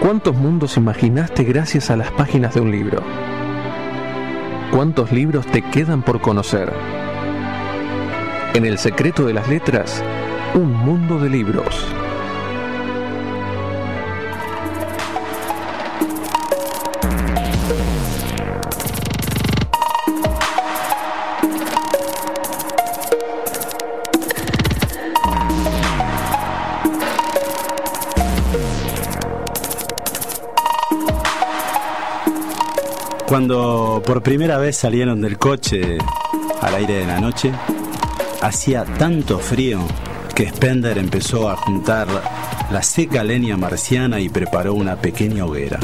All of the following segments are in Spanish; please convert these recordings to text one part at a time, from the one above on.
¿Cuántos mundos imaginaste gracias a las páginas de un libro? ¿Cuántos libros te quedan por conocer? En el secreto de las letras, un mundo de libros. Cuando por primera vez salieron del coche al aire de la noche, hacía tanto frío que Spender empezó a juntar la seca leña marciana y preparó una pequeña hoguera.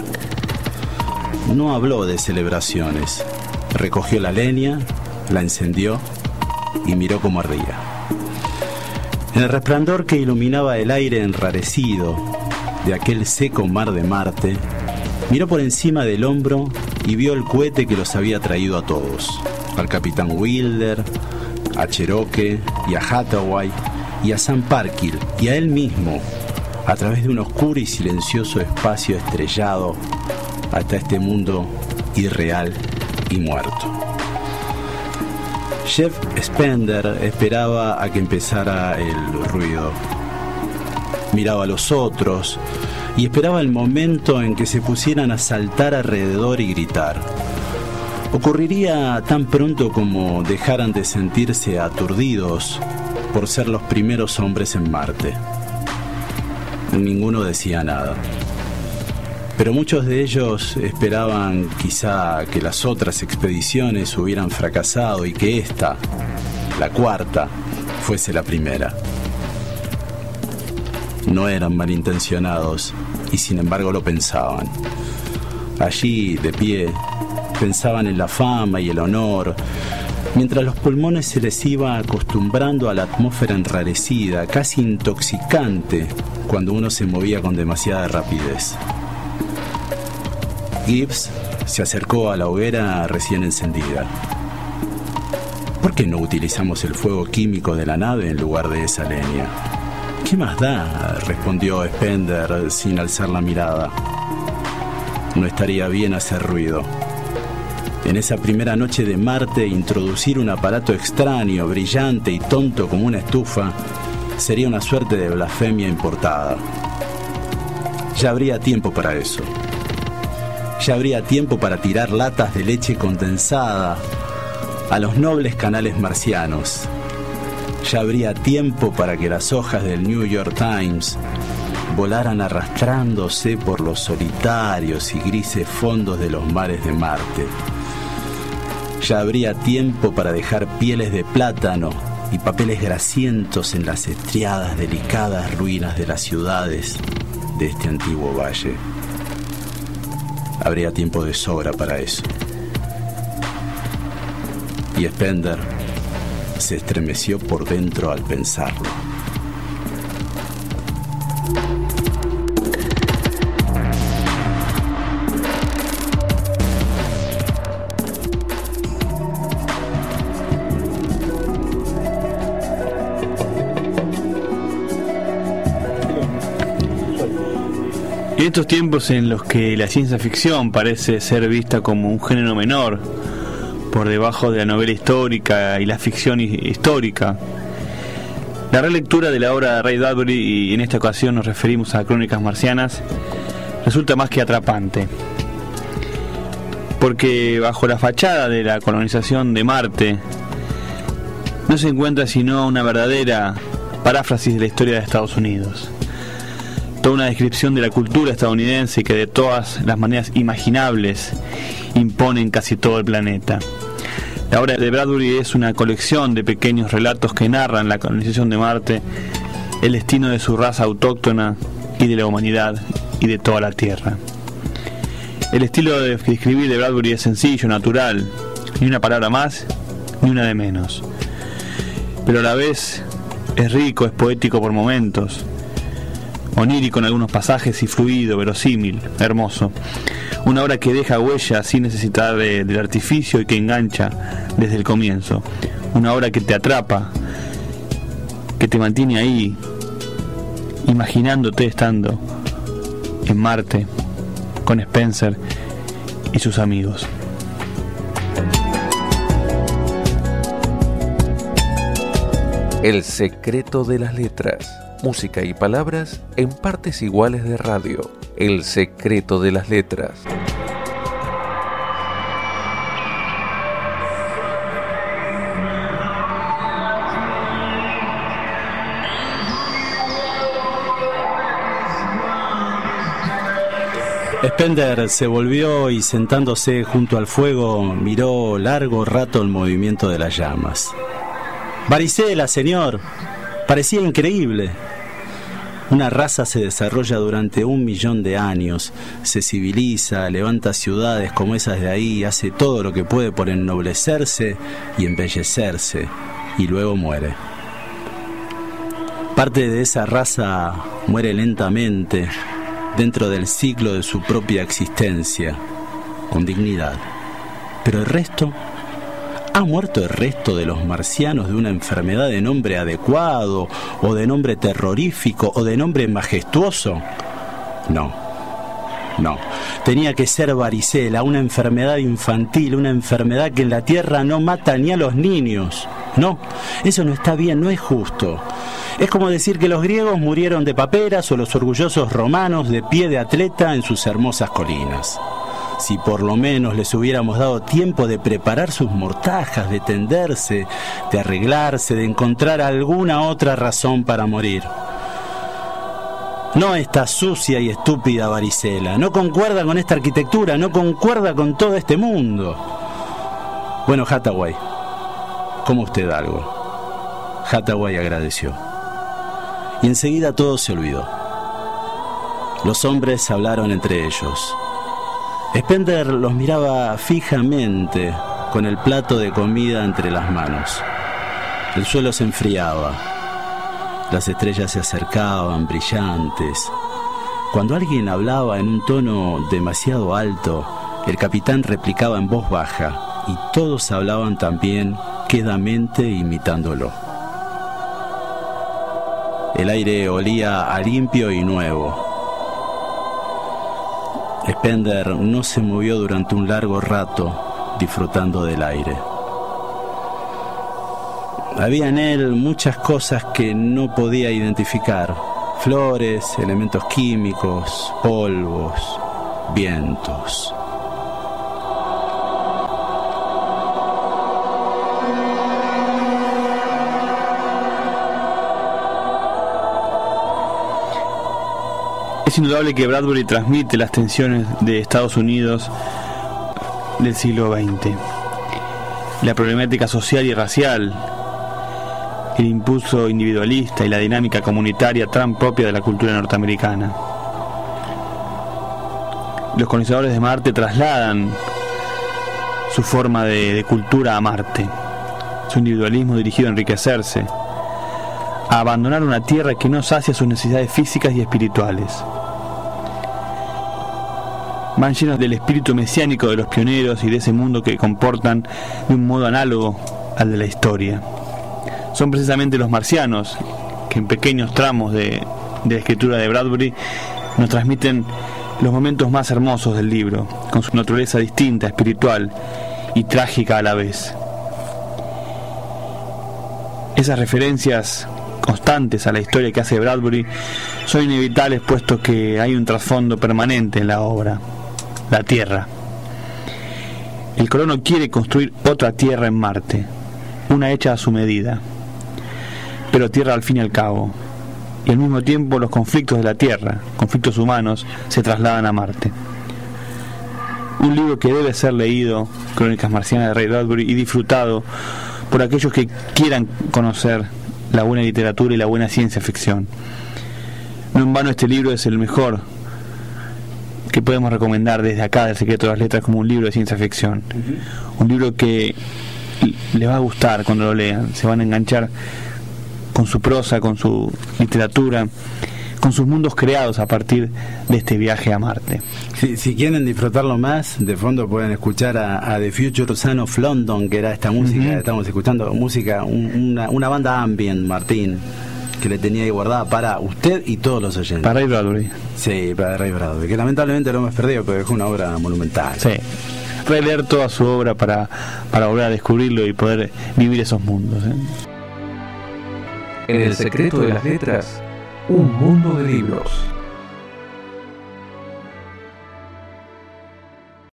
No habló de celebraciones. Recogió la leña, la encendió y miró cómo ardía. En el resplandor que iluminaba el aire enrarecido de aquel seco mar de Marte, miró por encima del hombro y vio el cohete que los había traído a todos, al capitán Wilder, a Cherokee y a Hathaway y a Sam Parkhill y a él mismo, a través de un oscuro y silencioso espacio estrellado hasta este mundo irreal y muerto. Jeff Spender esperaba a que empezara el ruido. Miraba a los otros, y esperaba el momento en que se pusieran a saltar alrededor y gritar. Ocurriría tan pronto como dejaran de sentirse aturdidos por ser los primeros hombres en Marte. Ninguno decía nada. Pero muchos de ellos esperaban quizá que las otras expediciones hubieran fracasado y que esta, la cuarta, fuese la primera. No eran malintencionados y sin embargo lo pensaban. Allí, de pie, pensaban en la fama y el honor, mientras los pulmones se les iba acostumbrando a la atmósfera enrarecida, casi intoxicante, cuando uno se movía con demasiada rapidez. Gibbs se acercó a la hoguera recién encendida. ¿Por qué no utilizamos el fuego químico de la nave en lugar de esa leña? ¿Qué más da? respondió Spender sin alzar la mirada. No estaría bien hacer ruido. En esa primera noche de Marte, introducir un aparato extraño, brillante y tonto como una estufa sería una suerte de blasfemia importada. Ya habría tiempo para eso. Ya habría tiempo para tirar latas de leche condensada a los nobles canales marcianos ya habría tiempo para que las hojas del New York Times volaran arrastrándose por los solitarios y grises fondos de los mares de Marte. Ya habría tiempo para dejar pieles de plátano y papeles grasientos en las estriadas delicadas ruinas de las ciudades de este antiguo valle. Habría tiempo de sobra para eso. Y Spender se estremeció por dentro al pensarlo. En estos tiempos en los que la ciencia ficción parece ser vista como un género menor, por debajo de la novela histórica y la ficción histórica. La relectura de la obra de Ray Bradbury, y en esta ocasión nos referimos a Crónicas Marcianas, resulta más que atrapante. Porque bajo la fachada de la colonización de Marte, no se encuentra sino una verdadera paráfrasis de la historia de Estados Unidos. Toda una descripción de la cultura estadounidense que de todas las maneras imaginables impone en casi todo el planeta. La obra de Bradbury es una colección de pequeños relatos que narran la colonización de Marte, el destino de su raza autóctona y de la humanidad y de toda la Tierra. El estilo de escribir de Bradbury es sencillo, natural, ni una palabra más, ni una de menos. Pero a la vez es rico, es poético por momentos, onírico en algunos pasajes y fluido, verosímil, hermoso. Una obra que deja huella sin necesitar del artificio y que engancha desde el comienzo. Una obra que te atrapa, que te mantiene ahí, imaginándote estando en Marte con Spencer y sus amigos. El secreto de las letras. Música y palabras en partes iguales de radio. El secreto de las letras. Spender se volvió y sentándose junto al fuego miró largo rato el movimiento de las llamas. Varicela, señor, parecía increíble. Una raza se desarrolla durante un millón de años, se civiliza, levanta ciudades como esas de ahí, hace todo lo que puede por ennoblecerse y embellecerse, y luego muere. Parte de esa raza muere lentamente, dentro del ciclo de su propia existencia, con dignidad. Pero el resto, ¿ha muerto el resto de los marcianos de una enfermedad de nombre adecuado, o de nombre terrorífico, o de nombre majestuoso? No, no. Tenía que ser varicela, una enfermedad infantil, una enfermedad que en la tierra no mata ni a los niños. No, eso no está bien, no es justo. Es como decir que los griegos murieron de paperas o los orgullosos romanos de pie de atleta en sus hermosas colinas. Si por lo menos les hubiéramos dado tiempo de preparar sus mortajas, de tenderse, de arreglarse, de encontrar alguna otra razón para morir. No esta sucia y estúpida varicela, no concuerda con esta arquitectura, no concuerda con todo este mundo. Bueno, Hathaway, ¿cómo usted algo? Hathaway agradeció y enseguida todo se olvidó. Los hombres hablaron entre ellos. Spender los miraba fijamente con el plato de comida entre las manos. El suelo se enfriaba. Las estrellas se acercaban brillantes. Cuando alguien hablaba en un tono demasiado alto, el capitán replicaba en voz baja y todos hablaban también quedamente imitándolo. El aire olía a limpio y nuevo. Spender no se movió durante un largo rato disfrutando del aire. Había en él muchas cosas que no podía identificar. Flores, elementos químicos, polvos, vientos. Es indudable que Bradbury transmite las tensiones de Estados Unidos del siglo XX, la problemática social y racial, el impulso individualista y la dinámica comunitaria tan propia de la cultura norteamericana. Los colonizadores de Marte trasladan su forma de, cultura a Marte, su individualismo dirigido a enriquecerse, a abandonar una tierra que no sacia sus necesidades físicas y espirituales van llenos del espíritu mesiánico de los pioneros y de ese mundo que comportan de un modo análogo al de la historia. Son precisamente los marcianos que en pequeños tramos de, de la escritura de Bradbury nos transmiten los momentos más hermosos del libro, con su naturaleza distinta, espiritual y trágica a la vez. Esas referencias constantes a la historia que hace Bradbury son inevitables puesto que hay un trasfondo permanente en la obra la Tierra. El colono quiere construir otra Tierra en Marte, una hecha a su medida, pero Tierra al fin y al cabo. Y al mismo tiempo los conflictos de la Tierra, conflictos humanos, se trasladan a Marte. Un libro que debe ser leído, Crónicas Marcianas de Ray Bradbury, y disfrutado por aquellos que quieran conocer la buena literatura y la buena ciencia ficción. No en vano este libro es el mejor que podemos recomendar desde acá del Secreto de las Letras como un libro de ciencia ficción. Un libro que les va a gustar cuando lo lean, se van a enganchar con su prosa, con su literatura, con sus mundos creados a partir de este viaje a Marte. Si, quieren disfrutarlo más, de fondo pueden escuchar a, The Future Son of London, que era esta música, estamos escuchando música, una, una banda ambient, Martín que le tenía ahí guardada para usted y todos los oyentes. Para Ray Bradbury. Sí, para Ray Bradbury, que lamentablemente lo hemos perdido, pero dejó una obra monumental. Sí. Releer toda su obra para, para volver a descubrirlo y poder vivir esos mundos. ¿eh? En el secreto de las letras, un mundo de libros.